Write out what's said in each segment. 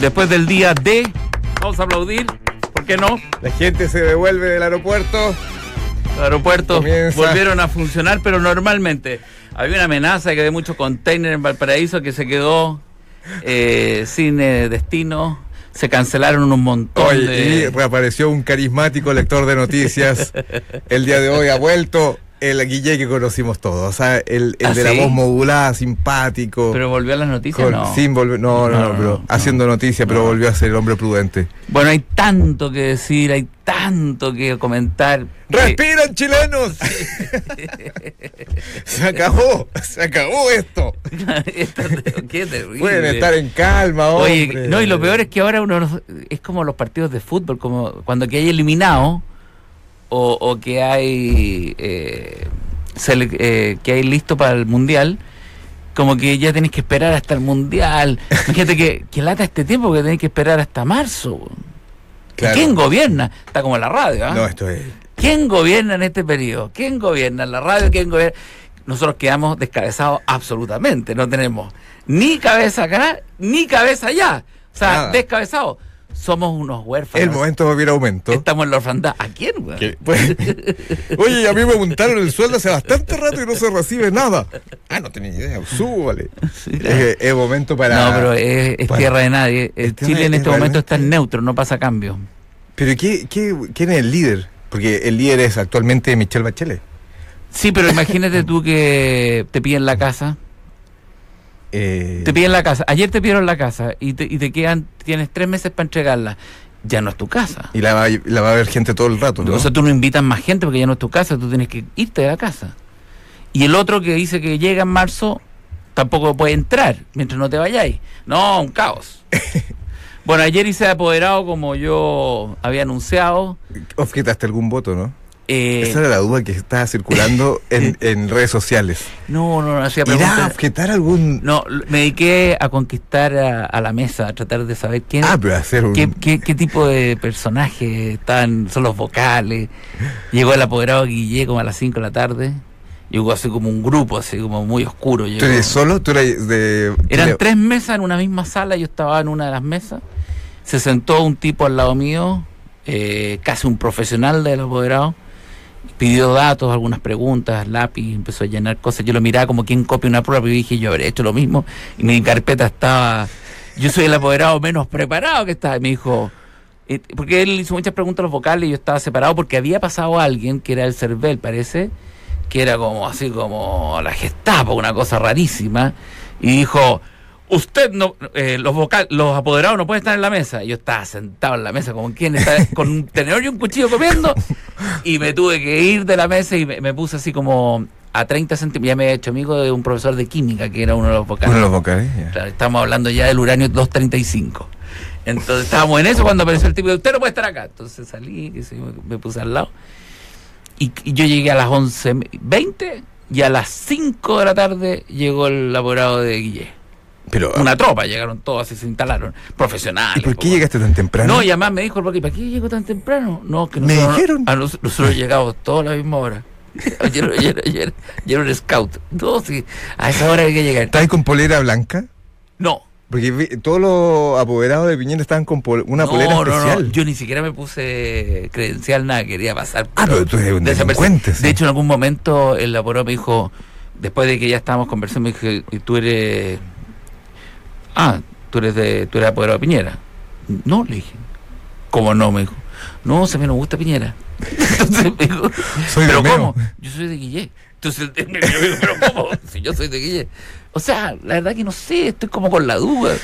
después del día D, vamos a aplaudir, ¿por qué no? La gente se devuelve del aeropuerto. Los aeropuertos Comienza. volvieron a funcionar, pero normalmente había una amenaza de que había muchos containers en Valparaíso que se quedó eh, sin eh, destino. Se cancelaron un montón Oye, y de... reapareció un carismático lector de noticias. El día de hoy ha vuelto el Guille que conocimos todos. O sea, el, el ¿Ah, de la voz modulada, simpático. Pero volvió a las noticias, con- no. sin volver, no, no, No, pero haciendo noticia, pero volvió a ser el hombre prudente. Bueno, hay tanto que decir, hay tanto que comentar. ¡Respiran, chilenos! se acabó, se acabó esto. Esto- qué terrible. Pueden estar en calma, hombre. Oye, no, y lo peor es que ahora uno no- es como los partidos de fútbol, como cuando que hay eliminado o, o que hay eh, sele- eh, que hay listo para el mundial, como que ya tenés que esperar hasta el mundial. Fíjate que, que lata este tiempo que tenés que esperar hasta marzo. Claro. ¿Quién gobierna? Está como la radio, ¿ah? No, esto es. ¿Quién gobierna en este periodo? ¿Quién gobierna en la radio? ¿Quién gobierna? Nosotros quedamos descabezados absolutamente. No tenemos ni cabeza acá, ni cabeza allá. O sea, Nada. descabezados. Somos unos huérfanos. El momento de hubiera aumento. Estamos en la orfandad. ¿A quién, güey? Pues, oye, y a mí me aumentaron el sueldo hace bastante rato y no se recibe nada. Ah, no tenía idea. Súbale. Es, es momento para. No, pero es, es para- tierra de nadie. El Chile en es este momento está en neutro, no pasa cambio. Pero ¿qué, qué, quién es el líder? Porque el líder es actualmente Michelle Bachelet. Sí, pero imagínate tú que te piden la casa. Eh, Te piden la casa. Ayer te pidieron la casa y te, y te quedan, tienes tres meses para entregarla. Ya no es tu casa. y la va, a- la va a ver gente todo el rato, ¿no? O sea, tú no invitas más gente porque ya no es tu casa, tú tienes que irte de la casa. Y el otro que dice que llega en marzo, tampoco puede entrar mientras no te vayáis. No, un caos. bueno, ayer hice apoderado como yo había anunciado. Objetaste algún voto, ¿no? Eh, Esa era la duda que estaba circulando en, en redes sociales. no, no, no hacía ¿Irá a preguntas. objetar algún.? No, me dediqué a conquistar a, a la mesa, a tratar de saber quién, Ah, pero hacer un. qué, qué, qué tipo de personajes están, son los vocales. Llegó el apoderado Guille como a las 5 de la tarde. Llegó así como un grupo, así como muy oscuro. ¿Tú eres solo? ¿Tú eres de.? Eran tres mesas en una misma sala, yo estaba en una de las mesas. Se sentó un tipo al lado mío, eh, casi un profesional del apoderado. Pidió datos, algunas preguntas, lápiz, empezó a llenar cosas. Yo lo miraba como quien copia una prueba y dije, yo habré hecho lo mismo. Y mi carpeta estaba. Yo soy el apoderado menos preparado que estaba. Y me dijo. eh, Porque él hizo muchas preguntas a los vocales y yo estaba separado porque había pasado alguien que era el CERVEL, parece, que era como así como la Gestapo, una cosa rarísima, y dijo, usted no, eh, los vocal, los apoderados no pueden estar en la mesa. Yo estaba sentado en la mesa como quien está con un tenedor y un cuchillo comiendo, y me tuve que ir de la mesa y me, me puse así como a 30 centímetros, ya me he hecho amigo de un profesor de química que era uno de los vocales. Uno de los vocales. Claro, estamos hablando ya del uranio 235. Entonces estábamos en eso cuando apareció el tipo de usted no puede estar acá. Entonces salí, que me puse al lado. Y, y yo llegué a las 11.20 y a las 5 de la tarde llegó el laborado de Guille. Pero. Una tropa, llegaron todos y se instalaron. Profesionales. ¿Y por qué po. llegaste tan temprano? No, y además me dijo el Rocky, ¿para qué llegó tan temprano? No, que Me nosotros, dijeron. a nos- nosotros llegamos todos a la misma hora. Ayer, ayer, ayer, ayer era un scout. No, sí, a esa hora hay que llegar. ¿Estás con polera blanca? No, Porque todos los apoderados de Piñera estaban con pol- una no, polera no, no, especial. yo ni siquiera me puse credencial, nada, quería pasar. Ah, pero tú eres un delincuente. De hecho, en algún momento el laboró me dijo, después de que ya estábamos conversando, me dijo, "¿Y tú eres... Ah, tú eres de, tú eres apoderado de Piñera. No, le dije. ¿Cómo no? Me dijo. No, se me no gusta Piñera. Entonces me dijo, Soy de ¿pero Meo". cómo? Yo soy de Guille. Entonces yo digo, ¿pero cómo? Si yo soy de Guille. O sea, la verdad que no sé, estoy como con la duda.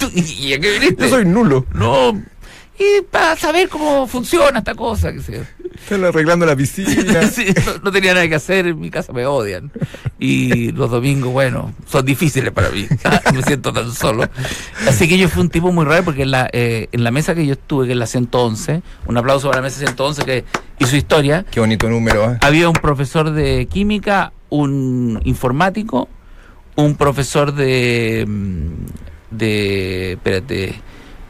¿Tú- ¿Y, a qué viniste? Yo soy nulo. No, y para saber cómo funciona esta cosa, que sé. Están arreglando la piscina. Sí, no, no tenía nada que hacer, en mi casa me odian. Y los domingos, bueno, son difíciles para mí. me siento tan solo. Así que yo fui un tipo muy raro porque en la, eh, en la mesa que yo estuve, que es la 111, un aplauso para la mesa 111 que hizo historia, Qué bonito número, ¿eh? había un profesor de química, un informático, un profesor de mm, de espérate,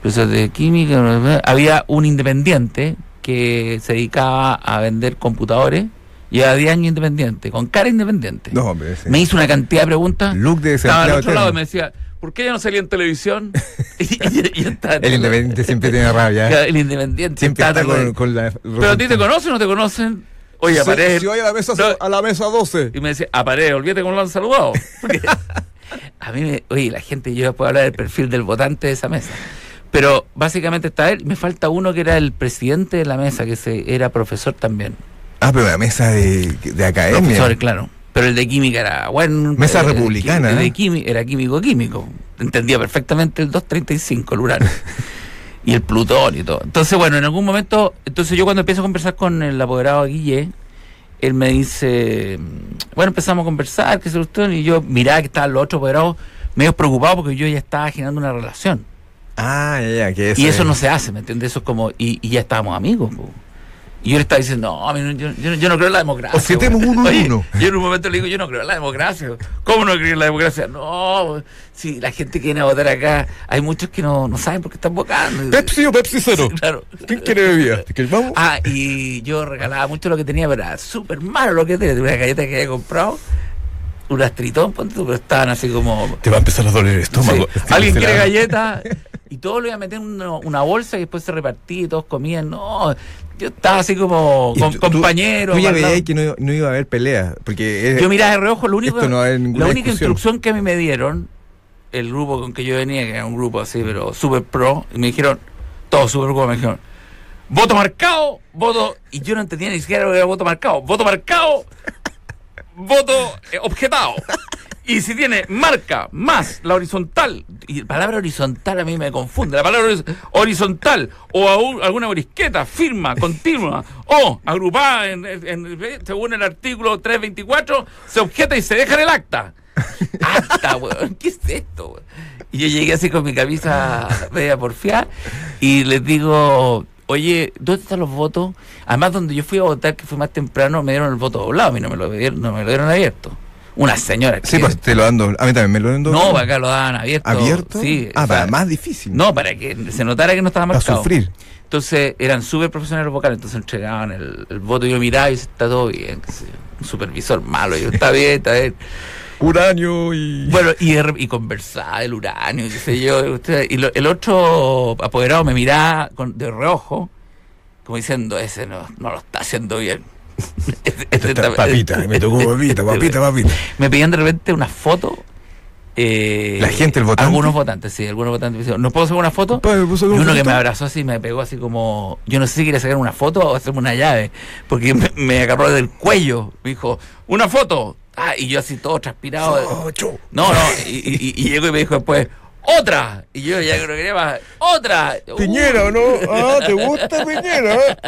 profesor de química, había un independiente que se dedicaba a vender computadores, lleva 10 años independiente, con cara independiente. No, hombre. ese. Me hizo una cantidad de preguntas. Look de Estaba al otro lado y me decía, ¿por qué ya no salía en televisión? el independiente siempre tiene rabia. El independiente siempre está, con, la. Pero a ti te conocen o no te conocen. Oye, aparece. Si voy a la mesa, a la mesa 12. Y me dice, aparece, olvídate cómo lo han saludado. a mí, me, oye, la gente, yo puedo hablar del perfil del votante de esa mesa. Pero básicamente está él. Me falta uno que era el presidente de la mesa, que se, era profesor también. Ah, pero la mesa de, de academia. Profesor, claro. Pero el de química era bueno. Mesa republicana. El, de química, era químico químico. Entendía perfectamente el 235, el urano. y el plutón y todo. Entonces, bueno, en algún momento, entonces yo cuando empiezo a conversar con el apoderado Guille, él me dice, bueno, empezamos a conversar, que se y yo miraba que estaban los otros apoderados medio preocupados porque yo ya estaba generando una relación. Ah, ya, ya, que eso. Y eso no se hace, ¿me entiendes? Eso es como, y, y ya estábamos amigos. Y yo le estaba diciendo, no, a mí yo, yo, no creo en la democracia. O si tenemos uno uno. Yo en un momento le digo, yo no creo en la democracia. ¿Cómo no creo en la democracia? No, si la gente que viene a votar acá, hay muchos que no, no saben por qué están votando. Pepsi o Pepsi cero. claro. ¿Quién quiere bebida? ¿Vamos? Ah, y yo regalaba mucho lo que tenía, pero era súper malo lo que tenía. Una galleta que había comprado unas tritón, pero estaban así como. Te va a empezar a doler el estómago. Alguien quiere galletas y todo lo iba a meter en una, bolsa y después se repartía y todos comían. No, yo estaba así como compañero. Tú, ya veías que no, iba a haber pelea. Porque yo miraba de reojo, lo único, la única instrucción que a mí me dieron, el grupo con que yo venía, que era un grupo así, pero súper pro, y me dijeron, todos súper pro, me dijeron, voto marcado, voto. Y yo no entendía ni siquiera lo que era voto marcado. Voto marcado, voto eh, objetado. Y si tiene marca más la horizontal, y la palabra horizontal a mí me confunde, la palabra horizontal o alguna brisqueta, firma, continua o agrupada según el artículo 324, se objeta y se deja en el acta. Acta, weón, ¿qué es esto? Y yo llegué así con mi camisa media porfiada y les digo, oye, ¿dónde están los votos? Además, donde yo fui a votar, que fue más temprano, me dieron el voto doblado, a mí no me lo dieron, no me lo dieron abierto una señora. Sí, pues te lo dan A mí también me lo dan No, acá lo daban abierto. ¿Abierto? Sí. Ah, para más difícil. No, para que se notara que no estaba marcado. Para sufrir. Entonces eran súper profesionales vocales, entonces entregaban el, voto y yo miraba y está todo bien. Un supervisor malo, yo está bien, está bien. Uranio y. Bueno, y, y conversaba el uranio, qué sé yo. y el otro apoderado me miraba con, de reojo, como diciendo, ese no, no lo está haciendo bien papita, me tocó papita, papita, papita. Me pedían de repente una foto. Eh, la gente, el votante. Algunos votantes, sí, algunos votantes. ¿No puedo hacer una foto? y uno que me abrazó así me pegó así como. Yo no sé si quiere sacar una foto o hacerme una llave. Porque me, agarró del cuello. Me dijo, ¿una foto? Ah, y yo así todo transpirado. no, no. Y, y, llegó y me dijo después, otra. Y yo ya creo que quería más. Otra. Piñera, ¿o no? Ah, ¿te gusta Piñera?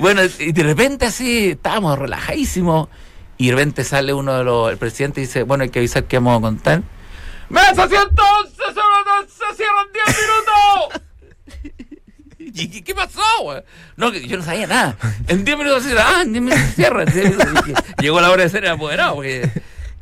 Bueno, y de repente así estábamos relajadísimos y de repente sale uno de los, el presidente y dice, bueno, hay que avisar que vamos a contar. ¡Mesa 111! ¡Se cierran 10 minutos! ¿Y qué pasó, güey? No, yo no sabía nada. En 10 minutos se ah, en 10 minutos se cierra. Llegó la hora de ser apoderado, porque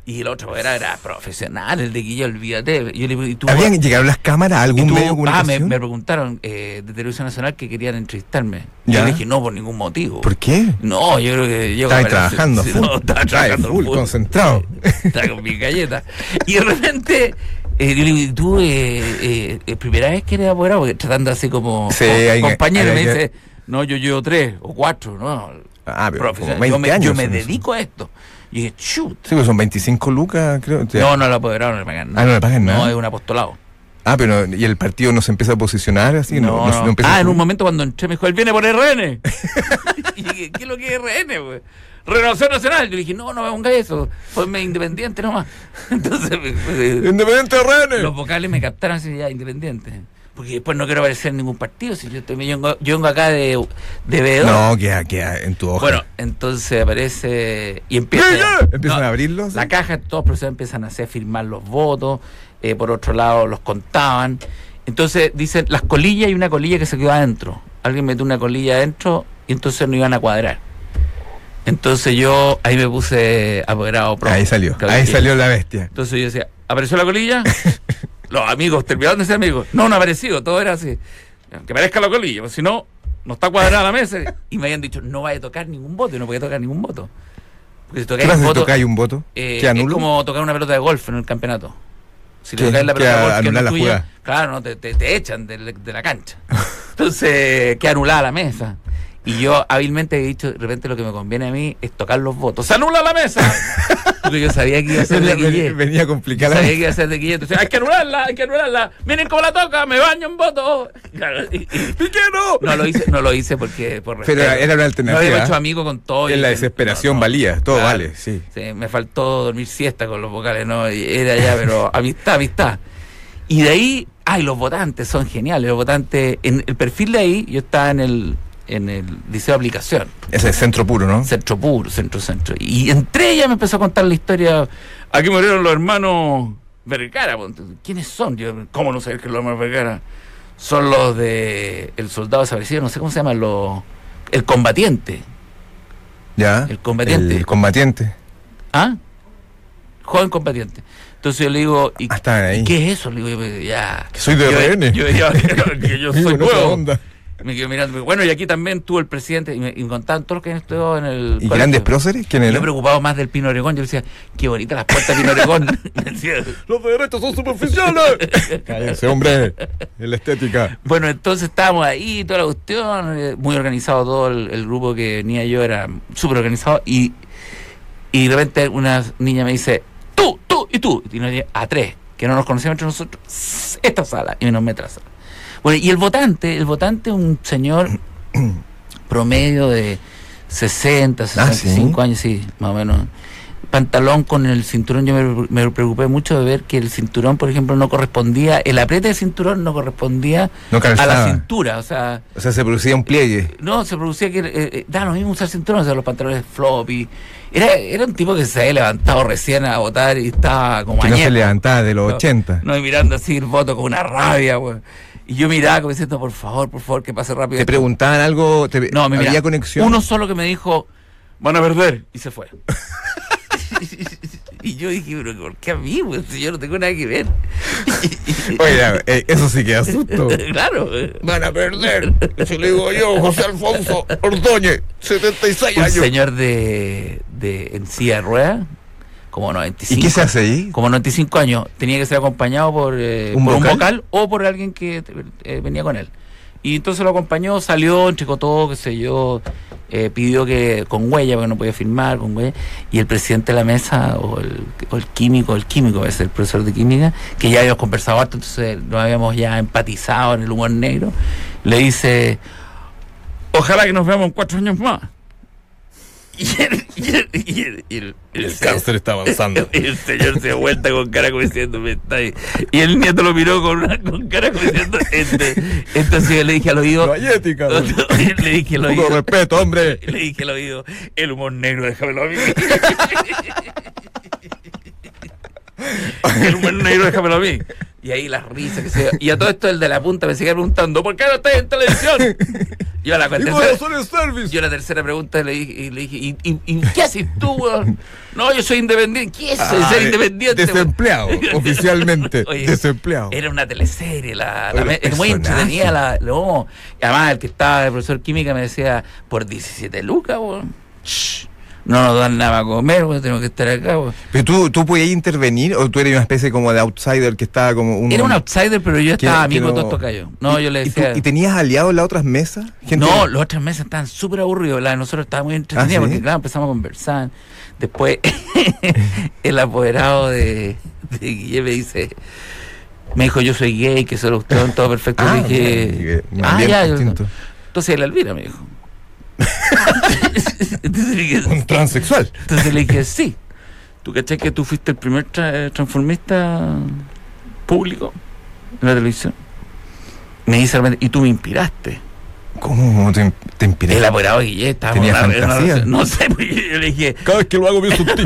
y el otro era, era profesional, el de Guillo, olvídate. Yo le, ¿tú, ¿Habían llegado las cámaras a algún medio Ah, me, me preguntaron eh, de Televisión Nacional que querían entrevistarme. ¿Ya? Yo dije, no, por ningún motivo. ¿Por qué? No, yo creo que... Yo estaba trabajando full. No, estaba trabajando full, concentrado. Estaba con mi galleta. Y de repente... Eh, yo le digo, ¿tú eh, eh, primera vez que eres apoderado? Porque tratando así como sí, compañero, me dice, no, yo llevo tres o cuatro, ¿no? Ah, pero yo me, yo me dedico a esto. Y dije, shoot. Sí, pues son 25 lucas, creo. No, no lo apoderaron, no le pagan Ah, no le pagan nada. No, es un apostolado. Ah, pero ¿y el partido no se empieza a posicionar así? No, no, no. Ah, en un momento cuando entré me dijo, él viene por RN. y dije, ¿qué es lo que es RN, güey? Renovación Nacional. Yo dije, no, no me ponga eso. Ponme independiente nomás. Entonces, Independiente RN. Los vocales me captaron así, ya, independiente porque después no quiero aparecer en ningún partido, si yo, estoy, yo, vengo, acá de, de veedor. No, queda, queda en tu hoja. Bueno, entonces aparece y empieza... Empiezan a abrirlos. La caja, todos los profesores empiezan a hacer firmar los votos, eh, por otro lado los contaban. Entonces dicen, las colillas y una colilla que se quedó adentro. Alguien metió una colilla adentro y entonces no iban a cuadrar. Entonces yo ahí me puse apoderado. ahí salió, ahí salió la bestia. Entonces yo decía, ¿apareció la colilla? los amigos terminaron de ser amigos. No, no ha aparecido, todo era así. Que parezca la colilla, porque si no, no está cuadrada la mesa. Y me habían dicho, no vaya a tocar ningún voto, y no podía tocar ningún voto. Porque si tocáis un voto, un voto? Eh, es como tocar una pelota de golf en el campeonato. Si le tocáis la Que pelota a- gol que no la tuya, jugada. claro, no, te, te- te echan de, la- de la cancha. Entonces, queda anulada la mesa. Y yo hábilmente he dicho, de repente lo que me conviene a mí es tocar los votos. ¡Se anula la mesa! Porque yo sabía que iba a ser de Guille. venía a Yo complicar la sabía que iba a ser de Guille. Entonces, hay que anularla, hay que anularla. Miren cómo la toca, me baño en votos. Claro, y- y- ¡Piquero! no lo hice, no lo hice porque por Pero respeto. era una No alternativa. había hecho amigo con todo. En la desesperación no, no. valía, todo Claro. vale, sí. Sí, me faltó dormir siesta con los vocales, ¿no? Era ya, pero amistad, amistad. Y de ahí, ay, los votantes son geniales. Los votantes, en el perfil de ahí, yo estaba en el, en el liceo de aplicación, Ese es centro puro, ¿no? centro puro, centro, centro. Y entre ellas me empezó a contar la historia. Aquí murieron los hermanos Vergara. ¿Quiénes son? Yo, ¿Cómo no saber que los hermanos Vergara? Son los de El Soldado Desaparecido, no sé cómo se llama, los, el combatiente. Ya. El combatiente. El combatiente. ¿Ah? Joven combatiente. Entonces yo le digo, ¿y Ah, qué es eso? Le digo, yo, ya. Que soy de yo, RN. Yo, yo- que yo Vivo soy nuevo. onda. Me quedo mirando. Bueno, y aquí también tuvo el presidente, y me, y contaban todos los que han estudiado en el. ¿Y colegio. grandes próceres? ¿Quién Yo era? preocupado más del Pino Oregón. Yo decía, qué bonitas las puertas de Pino Oregón. Los de derecha son superficiales. Cállense, hombre. En la estética. Bueno, entonces estábamos ahí, toda la cuestión, eh, muy organizado todo el, el grupo que venía yo, era súper organizado, y, y de repente una niña me dice, tú, tú y tú, y nos dice, a tres, que no nos conocíamos entre nosotros, "Sss, esta sala, y nos mete a la sala. Bueno, y el votante, el votante un señor promedio de 60, Ah, 65 años, sí, más o menos. Pantalón con el cinturón, yo me, me preocupé mucho de ver que el cinturón, por ejemplo, no correspondía, el apriete del cinturón no correspondía No a la cintura, o sea, O sea, se producía un pliegue. no, se producía que, eh, eh, da lo mismo usar cinturón, o sea, los pantalones floppy. Era, era un tipo que se había levantado recién a votar y estaba como Que no se levantaba de los No, 80. No, y mirando así el voto con una rabia, güey. Y yo miraba como diciendo, por favor, por favor, que pase rápido. ¿Te esto". preguntaban algo? Te- No, me ¿Había conexión? Uno solo que me dijo, van a perder, y se fue. y yo dije, pero ¿por qué a mí? güey? Si yo no tengo nada que ver. Oye, eh, eso sí que asusto. claro. Van a perder. Se lo digo yo, José Alfonso Ordóñez, 76 Un años. señor de, de en silla de ruedas, como 95. ¿Y qué se hace ahí? Como 95 años, tenía que ser acompañado por, eh, ¿Un por un vocal? o por alguien que eh, venía con él. Y entonces lo acompañó, salió, entrecotó, qué sé yo, eh, pidió que con huella, porque no podía firmar, con huella. Y el presidente de la mesa, o el, o el químico, el químico es el profesor de química, que ya habíamos conversado harto, entonces nos habíamos ya empatizado en el humor negro, le dice, ojalá que nos veamos en cuatro años más. Y el, y el, y el- y el- el El se- cáncer está avanzando. el señor se vuelta con cara como diciendo, "Me está ahí". Y el nieto lo miró con, una, con cara como diciendo, este, entonces yo le dije al oído, No hay ética. le dije al oído, respeto, hombre. le dije al oído, el humor negro, déjamelo a mí. el humor negro, déjamelo a mí. Y ahí las risas que se Y a todo esto el de la punta me seguía preguntando, ¿por qué no estás en televisión? Yo a la Y tercera, yo la tercera pregunta le dije, y le dije ¿y, y, y qué haces tú, weón? No, yo soy independiente. ¿Qué es Ah, ser independiente? weón? Desempleado, oficialmente. Oye, desempleado. Era una teleserie, la, la es muy entretenida. La, no. Y además, el que estaba, el profesor química, me decía, por 17 lucas, weón. Shh, No nos dan nada para comer, weón, tenemos que estar acá, weón. Pero tú, tú podías intervenir o tú eres una especie como de outsider que estaba como un. Era un outsider, pero yo estaba amigo de no-. No, ¿Y- yo le y tú- decía. ¿Y, tenías aliados en las otras mesas? Gente- No, los otras mesas estaban súper aburridos. La de nosotros estaba muy entretenida ¿Ah, sí? porque, claro, empezamos a conversar. Después, el apoderado de, de Guille me dice: Me dijo, yo soy gay, que solo usted todo perfecto. Ah, Ah, ya. yo-. Entonces, la Elvira me dijo. Entonces, le dije, Un transexual. entonces le dije: Sí. ¿Tú cachai que tú fuiste el primer tra- transformista público en la televisión? Me dice, y tú me inspiraste. ¿Cómo te, te inspiré? El apoderado de Guille estaba ¿Tenía en una- en una fantasía? relación- No sé, pues yo le dije, Cada vez que lo hago pienso en ti.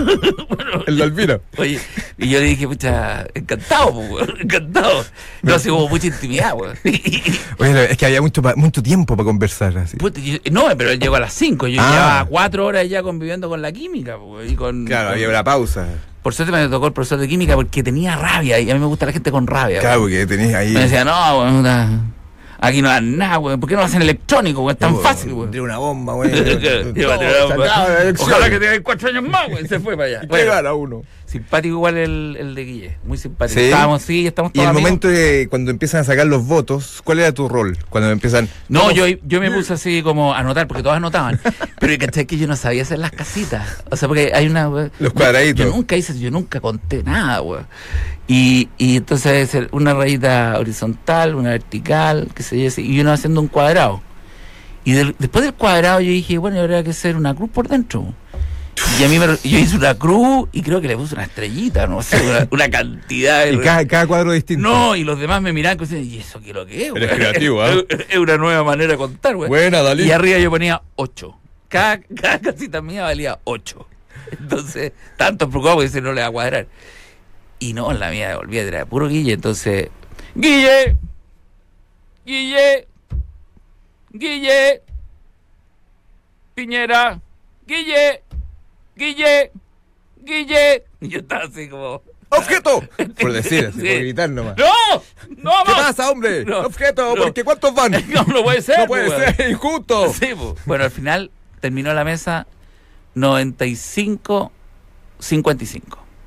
En la Elvira. oye, y yo le dije, pucha, encantado, pues, encantado. No, así como mucha intimidad, weón. Oye, es que había mucho, mucho tiempo para conversar así. Puta, yo- no, pero él llegó a las 5, yo Ah. llevaba cuatro horas ya conviviendo con la química, pues, y con, Claro, con- había una pausa. Por suerte me tocó el profesor de química porque tenía rabia, y a mí me gusta la gente con rabia. Claro, porque tenías ahí. Me decía, no, weón, puta, aquí no dan nada, weón, ¿por qué no lo hacen electrónico, weón? Es tan fácil, weón. Tiene una bomba, elección. Ojalá que tengáis cuatro años más, güey. Se fue para allá. ¿Y Bueno, ¿Qué gana uno? Simpático igual el, el de Guille, muy simpático. Estábamos, sí, estamos todos Y el momento de cuando empiezan a sacar los votos, ¿cuál era tu rol? Cuando empiezan... No, yo, yo me puse así como a anotar, porque todos anotaban. pero ¿cachai? que yo no sabía hacer las casitas. O sea, porque hay una... Los cuadraditos. Yo nunca hice, yo nunca conté nada, güey. Y, y entonces una rayita horizontal, una vertical, qué sé yo, y uno haciendo un cuadrado. Y después del cuadrado yo dije, bueno, habría que hacer una cruz por dentro. Y a mí me, yo hice una cruz y creo que le puse una estrellita, no sé, una, cantidad. ¿Y cada, cuadro distinto? No, y los demás me miraban y decían, ¿y eso qué es lo que es? Eres creativo, ¿eh? Es una nueva manera de contar, güey. Buena, Dalí. Y arriba yo ponía 8. Cada, cada casita mía valía 8. Entonces, tanto preocupado porque no le va a cuadrar. Y no, la mía volvía, era puro Guille. Entonces, Guille, Guille, Guille, Piñera, Guille. Guille, Guille. Y yo estaba así como. ¡Objeto! Por decir, así, por gritar nomás. ¡No! ¡No, ¿Qué pasa, hombre? ¡Objeto! Porque ¿cuántos van? No, no puede ser. No puede pues, ser, injusto. Sí, pues. Bueno, al final terminó la mesa 95-55.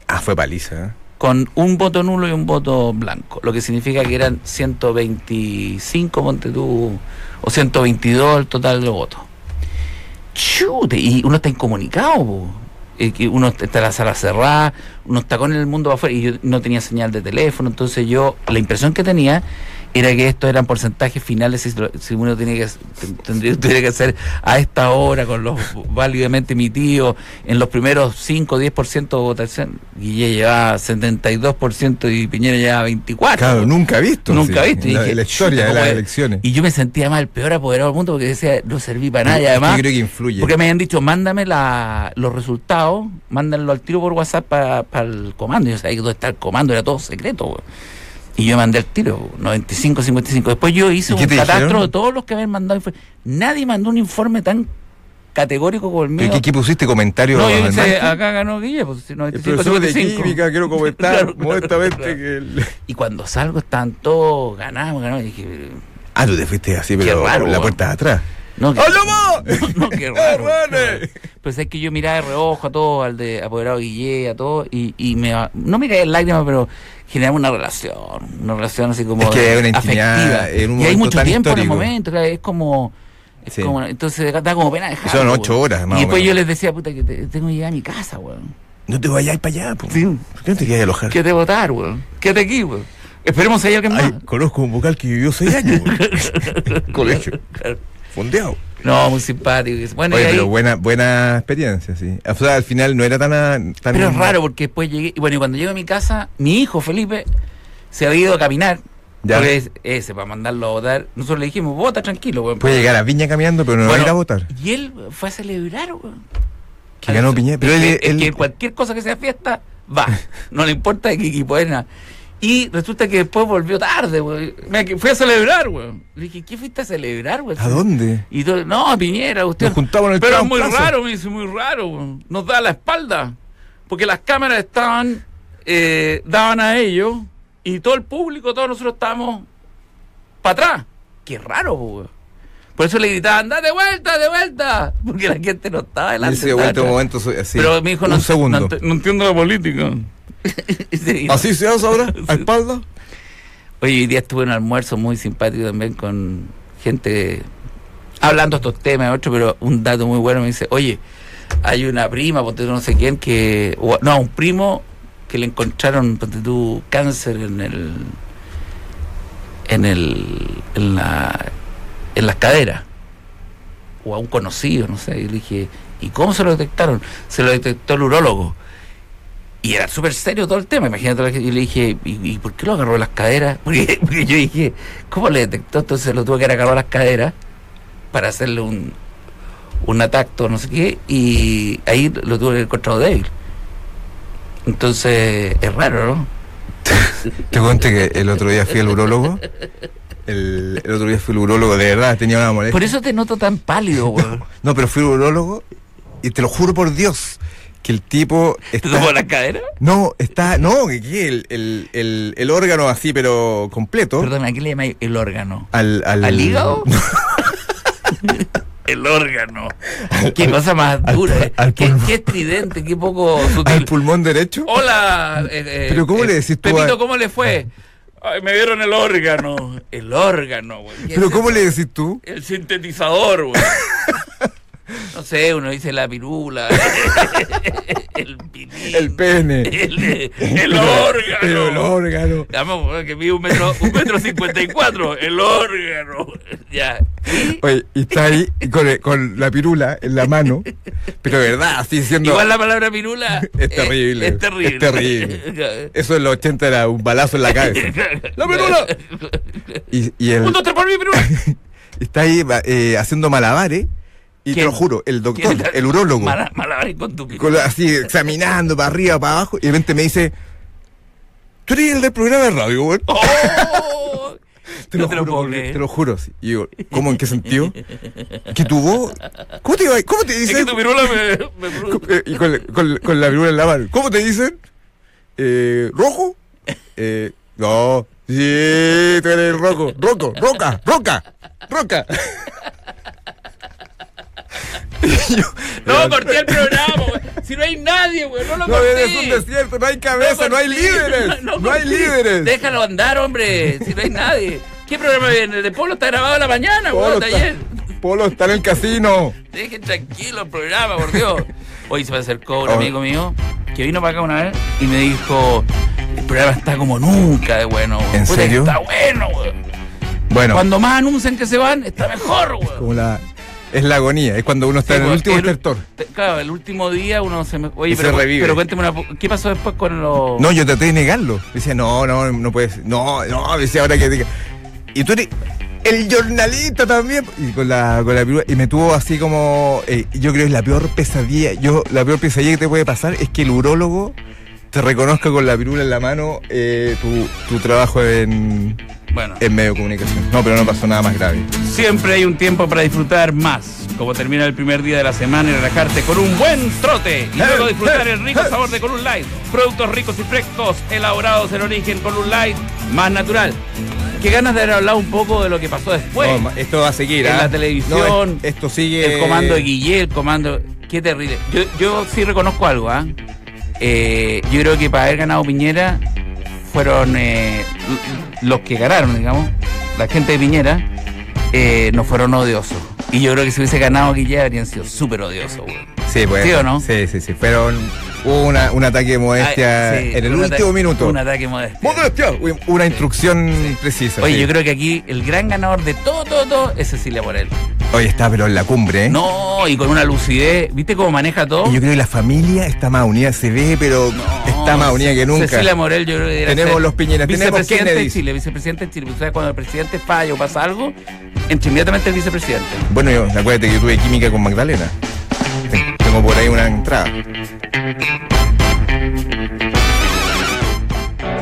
Ah, fue paliza, ¿eh? Con un voto nulo y un voto blanco. Lo que significa que eran 125, ponte tú, o 122 el total de votos. Chute, y uno está incomunicado, uno está en la sala cerrada, uno está con el mundo afuera y yo no tenía señal de teléfono, entonces yo la impresión que tenía era que estos eran porcentajes finales si, uno tiene que tendría, que hacer a esta hora con los válidamente emitidos en los primeros 5 o 10% de votación Guille llevaba 72% y Piñera llevaba 24%. Claro, nunca visto. Nunca visto. la, la, historia de las elecciones. Y yo me sentía mal, el peor apoderado del mundo porque decía, no serví para nada y además... Yo creo que influye. Porque me habían dicho, mándame la, los resultados, mándanlo al tiro por WhatsApp para el comando. Y yo sabía que dónde está el comando, era todo secreto. Y yo mandé el tiro, 95, 55. Después yo hice un catastro de todos los que habían mandado. Nadie mandó un informe tan categórico como el mío. ¿Qué, qué pusiste comentarios? No, yo hice, acá ganó Guille, pues 95, el profesor de química, quiero comentar modestamente que... Y cuando salgo están todos ganados, ganados, y dije... Ah, tú te fuiste así, pero raro, la puerta de atrás. No, que, no, no, qué raro. Pues es que yo miraba de reojo a todo, al de apoderado Guille, a todo, y, y me, no me caía en lágrimas, pero generaba una relación, una relación así como es que una afectiva. En un y hay mucho tiempo en el momento, es como... Es como, entonces da como pena dejar. Son ocho horas, más Y después yo les decía, puta, que tengo que llegar a mi casa, weón. No te vayas para allá, pues. Sí. ¿Por qué no te quedas a alojar? Quédate votar, weón. Quédate aquí, weón. Esperemos a alguien más. conozco un vocal que vivió seis años, Colegio. No, muy simpático. Bueno, Oye, pero buena, buena experiencia, sí. O sea, al final no era tan... tan pero es raro porque después llegué... Y bueno, y cuando llego a mi casa, mi hijo Felipe se había ido a caminar. Ya. Porque ese, para mandarlo a votar. Nosotros le dijimos, vota tranquilo, weón. Puede llegar a Viña caminando, pero no va a ir a votar. Y él fue a celebrar, weón. Que ganó Piñera. Pero él, él, que cualquier cosa que sea fiesta, va. no le importa equipo es nada. Y resulta que después volvió tarde, güey. Fui a celebrar, güey. Le dije, ¿qué fuiste a celebrar, güey? ¿A dónde? Y todo, no, a Piñera, usted. Nos juntamos en el Pero es muy raro, me dice, muy raro, güey. Nos da la espalda. Porque las cámaras estaban, eh, daban a ellos, y todo el público, todos nosotros estábamos para atrás. Qué raro, güey. Por eso le gritaban, ¡da de vuelta, de vuelta! Porque la gente no estaba delante. Sí, de vuelta un momento así. Pero mi hijo un no, segundo. no, entiendo la política. ¿Así se hace ahora? ¿A espalda? Oye, hoy día estuve en un almuerzo muy simpático también con gente hablando estos temas, otro, pero un dato muy bueno me dice, oye, hay una prima, ponte tú no sé quién, que, no, un primo que le encontraron, ponte tú, cáncer en el, en el, en la, en las caderas, o a un conocido, no sé, y le dije, ¿y cómo se lo detectaron? Se lo detectó el urólogo. Y era súper serio todo el tema, imagínate. Y le dije, ¿y, por qué lo agarró las caderas? Porque, yo dije, ¿cómo le detectó? Entonces lo tuvo que agarrar las caderas para hacerle un, un atacto, no sé qué, y ahí lo tuvo que encontrado débil. Entonces, es raro, ¿no? Te cuento que el otro día fui al urólogo. El, otro día fui al urólogo, de verdad, tenía una molestia. Por eso te noto tan pálido, güey. no, pero fui al urólogo y te lo juro por Dios que el tipo está... ¿Te la cadera? No, está... No, que el, el, el, órgano así, pero completo. Perdón, ¿a qué le llamáis el órgano? ¿Al, al... hígado? El órgano. Qué cosa más dura. al qué, qué estridente, qué poco ¿Al sutil. pulmón derecho? Hola. eh, eh, Pero ¿cómo eh, le decís tú Pepito, ¿cómo le fue? Ay, me dieron el órgano. El órgano, güey. ¿Qué ¿Pero cómo le decís tú? El sintetizador, güey. No sé, uno dice la pirula. el pilín. El pene. El, órgano. Pero el órgano. Vamos, que mide un metro, un metro cincuenta y cuatro. El órgano. Ya. Oye, y está ahí con, con la pirula en la mano. Pero de verdad, así diciendo. Igual la palabra pirula. Es terrible, Es, terrible. es terrible. Eso en los 80 era un balazo en la cabeza. ¡La pirula! Y, y el, Un, dos, tres por mi pirula. está ahí eh, haciendo malabares. Y te lo juro, el doctor, el urólogo, Mala- con tu con así examinando para arriba, para abajo. Y de repente me dice: ¿Tú eres el del programa de radio, güey? ¡Oh! Te no lo, te lo juro, puedo porque- creer. te lo juro. sí. Y yo, ¿cómo? ¿En qué sentido? ¿Que tu voz? ¿Cómo te, iba- cómo te Es dicen? que tu pirula me. eh, y con, con- con la pirula en la mano. ¿Cómo te dicen? Eh, ¿Rojo? Eh, no. Sí, tú eres el rojo. Roco, roca, roca, roca. Yo, No, corté el programa, güey. Si no hay nadie, güey. No lo No, corté. eres un desierto, no hay cabeza, no, hay líderes. No, hay líderes. Déjalo andar, hombre. Si no hay nadie. ¿Qué programa viene? El de Polo está grabado a la mañana, güey. Polo de está, ayer. Polo está en el casino. Dejen tranquilo el programa, por Dios. Hoy se me acercó un Oh. amigo mío que vino para acá una vez y me dijo: El programa está como nunca de bueno. güey. ¿En Puta, serio? Está bueno, güey. Bueno, Cuando más anuncian que se van, está mejor, güey. como la, es la agonía, es cuando uno está Sí, en el pues, último el- estertor. te- Claro, el último día uno se me. Oye, Y se pero, revive. pero cuénteme una. ¿Qué pasó después con los. No, yo traté de negarlo. Decía, no, no, no puedes. No, no, decía ahora que diga. Y tú eres el jornalista también. Y con la, con la Y me tuvo así como. eh, yo creo que es la peor pesadilla. Yo, la peor pesadilla que te puede pasar es que el urólogo te reconozca con la pirula en la mano eh, tu, tu trabajo en, Bueno, en medio de comunicación. No, pero no pasó nada más grave. siempre hay un tiempo para disfrutar más. Como termina el primer día de la semana y relajarte con un buen trote. Y luego disfrutar el rico sabor de Column Light. Productos ricos y frescos, elaborados en origen Column Light, más natural. Qué ganas de haber hablado un poco de lo que pasó después. No, esto va a seguir. en ¿ah? la televisión, No, esto sigue. El comando de Guille, el comando. Qué terrible. Yo, yo sí reconozco algo, ¿ah? Eh, yo creo que para haber ganado Piñera fueron eh, los que ganaron, digamos. La gente de Piñera eh, no fueron odiosos. Y yo creo que si hubiese ganado Guille habrían sido súper odiosos, güey. Sí, pues. ¿Sí o no? Sí, sí, sí. Fueron. Hubo una, un ataque de modestia Ay, sí, en el último minuto. Un ataque modesto. ¡Modestia! Uy, Una instrucción precisa. Oye, sí. yo creo que aquí el gran ganador de todo, todo, todo es Cecilia Morel. Oye, está pero en la cumbre, ¿eh? No, y con una lucidez. ¿Viste cómo maneja todo? Y yo creo que la familia está más unida, se ve, pero No, está más unida que nunca. Cecilia Morel, yo creo que Tenemos ser los Piñeras, tenemos Kennedy. Chile, vicepresidente de Chile. O sea, cuando el presidente falla o pasa algo, entra inmediatamente el vicepresidente. Bueno, yo, acuérdate que yo tuve química con Magdalena. Por ahí una entrada.